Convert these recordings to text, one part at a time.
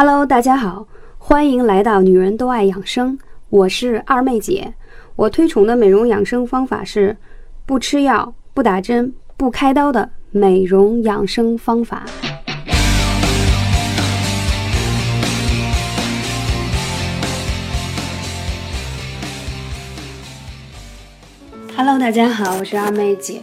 Hello，大家好，欢迎来到女人都爱养生，我是二妹姐。我推崇的美容养生方法是不吃药、不打针、不开刀的美容养生方法。Hello，大家好，我是二妹姐。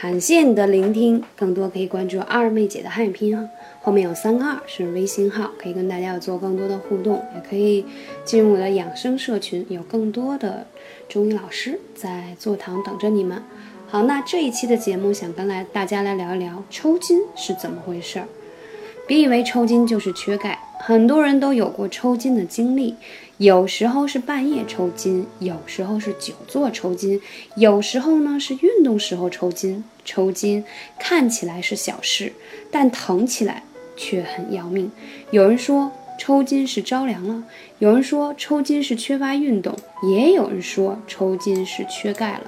感谢你的聆听，更多可以关注二妹姐的汉语拼音，后面有三个二是微信号，可以跟大家做更多的互动，也可以进入我的养生社群，有更多的中医老师在座堂等着你们。好，那这一期的节目想跟来大家来聊一聊抽筋是怎么回事儿。别以为抽筋就是缺钙，很多人都有过抽筋的经历。有时候是半夜抽筋，有时候是久坐抽筋，有时候呢是运动时候抽筋。抽筋看起来是小事，但疼起来却很要命。有人说抽筋是着凉了，有人说抽筋是缺乏运动，也有人说抽筋是缺钙了。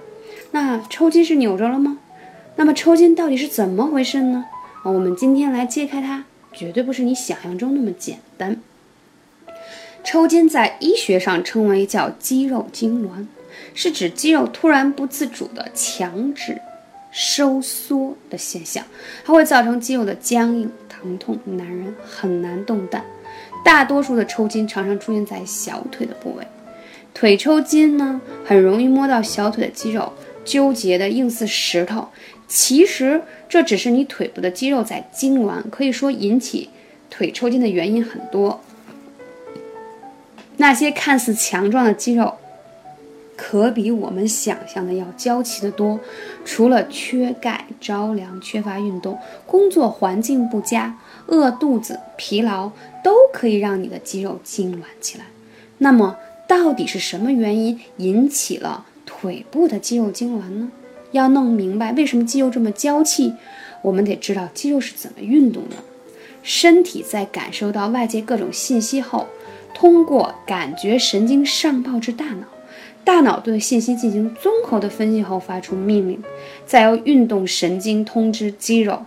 那抽筋是扭着了吗？那么抽筋到底是怎么回事呢？我们今天来揭开它，绝对不是你想象中那么简单。抽筋在医学上称为叫肌肉痉挛，是指肌肉突然不自主的强制收缩的现象，它会造成肌肉的僵硬、疼痛，男人很难动弹。大多数的抽筋常常出现在小腿的部位，腿抽筋呢，很容易摸到小腿的肌肉，纠结的硬似石头。其实这只是你腿部的肌肉在痉挛，可以说引起腿抽筋的原因很多。那些看似强壮的肌肉，可比我们想象的要娇气得多。除了缺钙、着凉、缺乏运动、工作环境不佳、饿肚子、疲劳，都可以让你的肌肉痉挛起来。那么，到底是什么原因引起了腿部的肌肉痉挛呢？要弄明白为什么肌肉这么娇气，我们得知道肌肉是怎么运动的。身体在感受到外界各种信息后。通过感觉神经上报至大脑，大脑对信息进行综合的分析后发出命令，再由运动神经通知肌肉，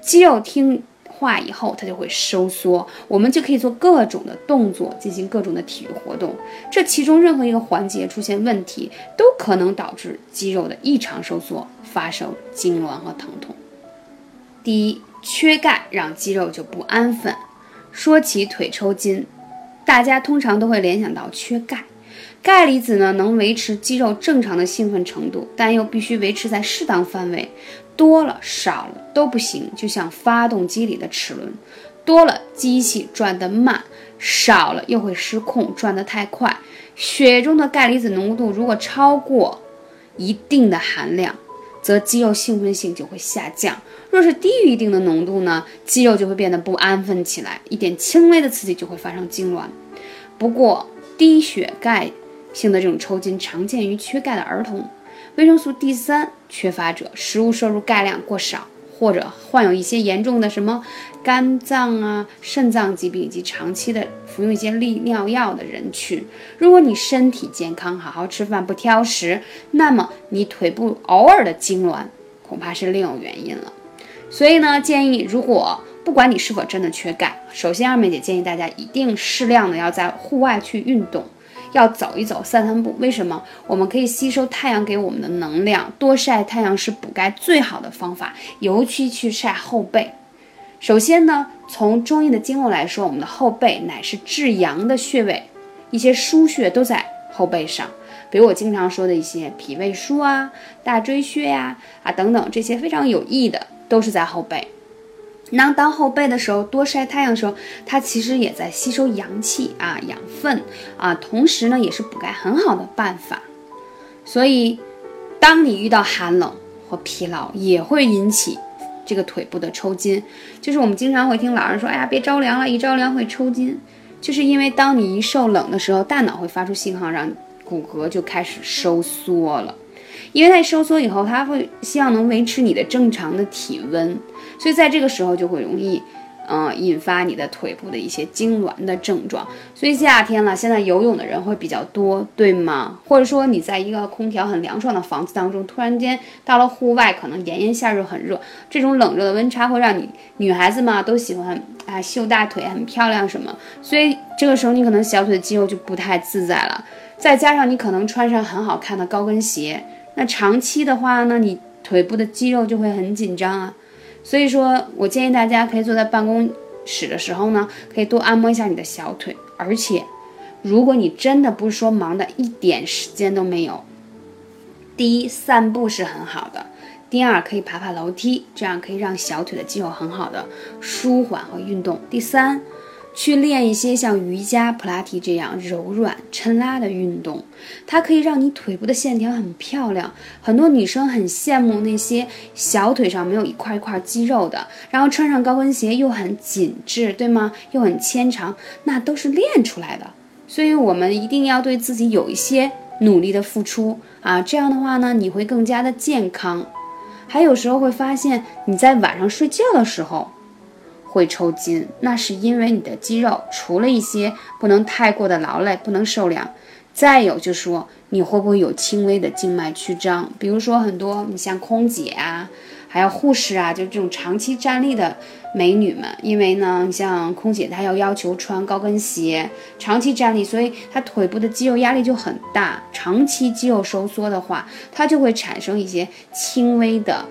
肌肉听话以后它就会收缩，我们就可以做各种的动作，进行各种的体育活动。这其中任何一个环节出现问题，都可能导致肌肉的异常收缩，发生痉挛和疼痛。第一，缺钙让肌肉就不安分。说起腿抽筋。大家通常都会联想到缺钙，钙离子呢能维持肌肉正常的兴奋程度，但又必须维持在适当范围，多了少了都不行。就像发动机里的齿轮，多了机器转得慢，少了又会失控，转得太快。血中的钙离子浓度如果超过一定的含量，则肌肉兴奋性就会下降；若是低于一定的浓度呢，肌肉就会变得不安分起来，一点轻微的刺激就会发生痉挛。不过，低血钙性的这种抽筋常见于缺钙的儿童、维生素 D 三缺乏者、食物摄入钙量过少，或者患有一些严重的什么肝脏啊、肾脏疾病以及长期的服用一些利尿药的人群。如果你身体健康，好好吃饭，不挑食，那么你腿部偶尔的痉挛，恐怕是另有原因了。所以呢，建议如果。不管你是否真的缺钙，首先二妹姐建议大家一定适量的要在户外去运动，要走一走、散散步。为什么？我们可以吸收太阳给我们的能量，多晒太阳是补钙最好的方法，尤其去晒后背。首先呢，从中医的经络来说，我们的后背乃是至阳的穴位，一些腧穴都在后背上，比如我经常说的一些脾胃腧啊、大椎穴呀啊等等，这些非常有益的都是在后背。那当后背的时候，多晒太阳的时候，它其实也在吸收阳气啊、养分啊，同时呢，也是补钙很好的办法。所以，当你遇到寒冷或疲劳，也会引起这个腿部的抽筋。就是我们经常会听老人说：“哎呀，别着凉了，一着凉会抽筋。”就是因为当你一受冷的时候，大脑会发出信号，让骨骼就开始收缩了。因为它收缩以后，它会希望能维持你的正常的体温。所以在这个时候就会容易，嗯，引发你的腿部的一些痉挛的症状。所以夏天了，现在游泳的人会比较多，对吗？或者说你在一个空调很凉爽的房子当中，突然间到了户外，可能炎炎夏日很热，这种冷热的温差会让你女孩子嘛都喜欢啊秀大腿，很漂亮什么。所以这个时候你可能小腿的肌肉就不太自在了，再加上你可能穿上很好看的高跟鞋，那长期的话呢，你腿部的肌肉就会很紧张啊。所以说我建议大家可以坐在办公室的时候呢，可以多按摩一下你的小腿。而且，如果你真的不是说忙的一点时间都没有，第一，散步是很好的；第二，可以爬爬楼梯，这样可以让小腿的肌肉很好的舒缓和运动；第三。去练一些像瑜伽、普拉提这样柔软、抻拉的运动，它可以让你腿部的线条很漂亮。很多女生很羡慕那些小腿上没有一块一块肌肉的，然后穿上高跟鞋又很紧致，对吗？又很纤长，那都是练出来的。所以，我们一定要对自己有一些努力的付出啊！这样的话呢，你会更加的健康。还有时候会发现你在晚上睡觉的时候。会抽筋，那是因为你的肌肉除了一些不能太过的劳累，不能受凉，再有就是说你会不会有轻微的静脉曲张？比如说很多你像空姐啊，还有护士啊，就这种长期站立的美女们，因为呢，你像空姐她要要求穿高跟鞋，长期站立，所以她腿部的肌肉压力就很大，长期肌肉收缩的话，它就会产生一些轻微的。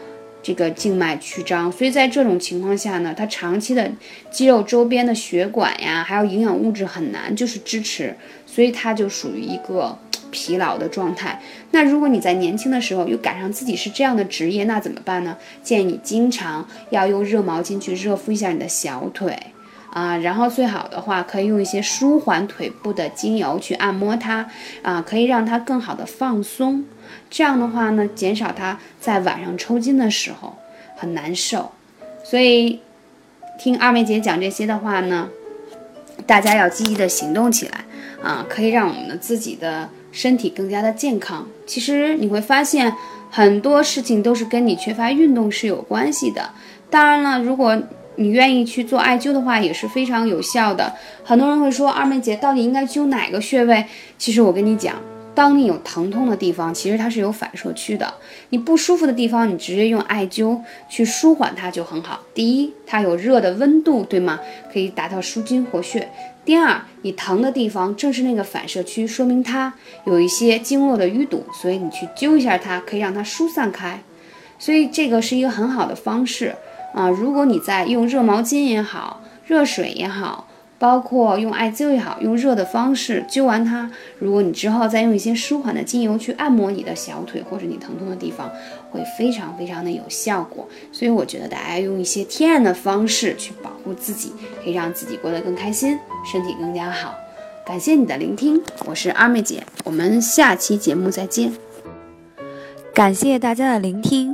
这个静脉曲张，所以在这种情况下呢，它长期的肌肉周边的血管呀，还有营养物质很难就是支持，所以它就属于一个疲劳的状态。那如果你在年轻的时候又赶上自己是这样的职业，那怎么办呢？建议你经常要用热毛巾去热敷一下你的小腿。啊，然后最好的话可以用一些舒缓腿部的精油去按摩它，啊，可以让它更好的放松。这样的话呢，减少它在晚上抽筋的时候很难受。所以听二妹姐讲这些的话呢，大家要积极的行动起来啊，可以让我们的自己的身体更加的健康。其实你会发现很多事情都是跟你缺乏运动是有关系的。当然了，如果你愿意去做艾灸的话，也是非常有效的。很多人会说，二妹姐到底应该灸哪个穴位？其实我跟你讲，当你有疼痛的地方，其实它是有反射区的。你不舒服的地方，你直接用艾灸去舒缓它就很好。第一，它有热的温度，对吗？可以达到舒筋活血。第二，你疼的地方正是那个反射区，说明它有一些经络的淤堵，所以你去灸一下它，可以让它疏散开。所以这个是一个很好的方式。啊，如果你在用热毛巾也好，热水也好，包括用艾灸也好，用热的方式灸完它，如果你之后再用一些舒缓的精油去按摩你的小腿或者你疼痛的地方，会非常非常的有效果。所以我觉得大家用一些天然的方式去保护自己，可以让自己过得更开心，身体更加好。感谢你的聆听，我是二妹姐，我们下期节目再见。感谢大家的聆听，